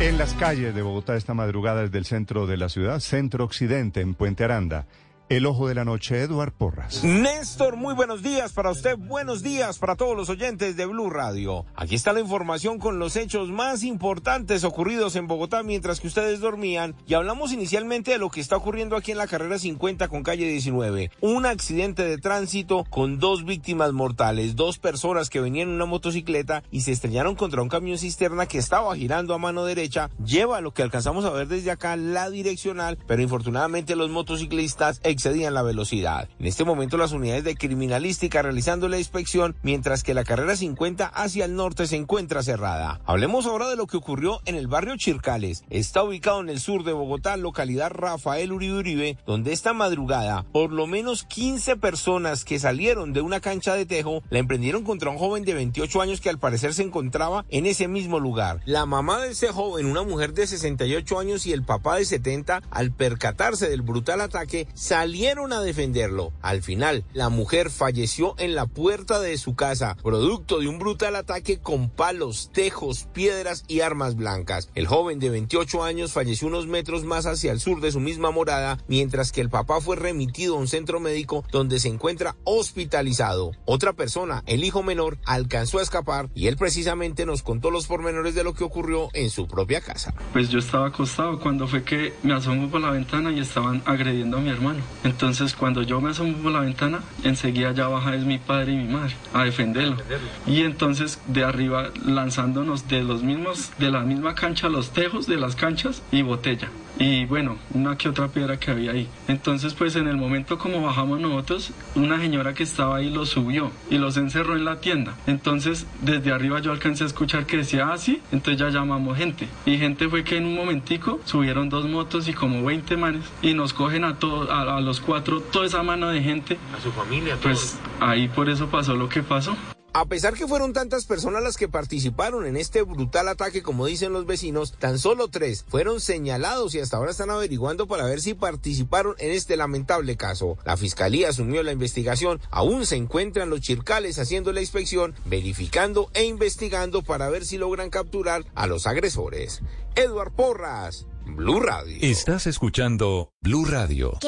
En las calles de Bogotá esta madrugada desde el centro de la ciudad, centro occidente en Puente Aranda. El ojo de la noche, Eduard Porras. Néstor, muy buenos días para usted, buenos días para todos los oyentes de Blue Radio. Aquí está la información con los hechos más importantes ocurridos en Bogotá mientras que ustedes dormían y hablamos inicialmente de lo que está ocurriendo aquí en la carrera 50 con calle 19. Un accidente de tránsito con dos víctimas mortales, dos personas que venían en una motocicleta y se estrellaron contra un camión cisterna que estaba girando a mano derecha. Lleva lo que alcanzamos a ver desde acá la direccional, pero infortunadamente los motociclistas excedían la velocidad. En este momento las unidades de criminalística realizando la inspección, mientras que la carrera 50 hacia el norte se encuentra cerrada. Hablemos ahora de lo que ocurrió en el barrio Chircales. Está ubicado en el sur de Bogotá, localidad Rafael Uribe Uribe, donde esta madrugada por lo menos 15 personas que salieron de una cancha de tejo la emprendieron contra un joven de 28 años que al parecer se encontraba en ese mismo lugar. La mamá de ese joven, una mujer de 68 años y el papá de 70, al percatarse del brutal ataque, salieron salieron a defenderlo. Al final, la mujer falleció en la puerta de su casa, producto de un brutal ataque con palos, tejos, piedras y armas blancas. El joven de 28 años falleció unos metros más hacia el sur de su misma morada, mientras que el papá fue remitido a un centro médico donde se encuentra hospitalizado. Otra persona, el hijo menor, alcanzó a escapar y él precisamente nos contó los pormenores de lo que ocurrió en su propia casa. Pues yo estaba acostado cuando fue que me asomo por la ventana y estaban agrediendo a mi hermano. Entonces cuando yo me asomo por la ventana, enseguida ya baja es mi padre y mi madre a defenderlo. Y entonces de arriba lanzándonos de los mismos, de la misma cancha, los tejos de las canchas y botella. Y bueno, una que otra piedra que había ahí. Entonces pues en el momento como bajamos nosotros, una señora que estaba ahí los subió y los encerró en la tienda. Entonces desde arriba yo alcancé a escuchar que decía así, ah, entonces ya llamamos gente. Y gente fue que en un momentico subieron dos motos y como 20 manes y nos cogen a todos, a, los cuatro, toda esa mano de gente. A su familia. Pues ahí por eso pasó lo que pasó. A pesar que fueron tantas personas las que participaron en este brutal ataque, como dicen los vecinos, tan solo tres fueron señalados y hasta ahora están averiguando para ver si participaron en este lamentable caso. La fiscalía asumió la investigación, aún se encuentran los chircales haciendo la inspección, verificando e investigando para ver si logran capturar a los agresores. Eduard Porras, Blue Radio. Estás escuchando Blue Radio.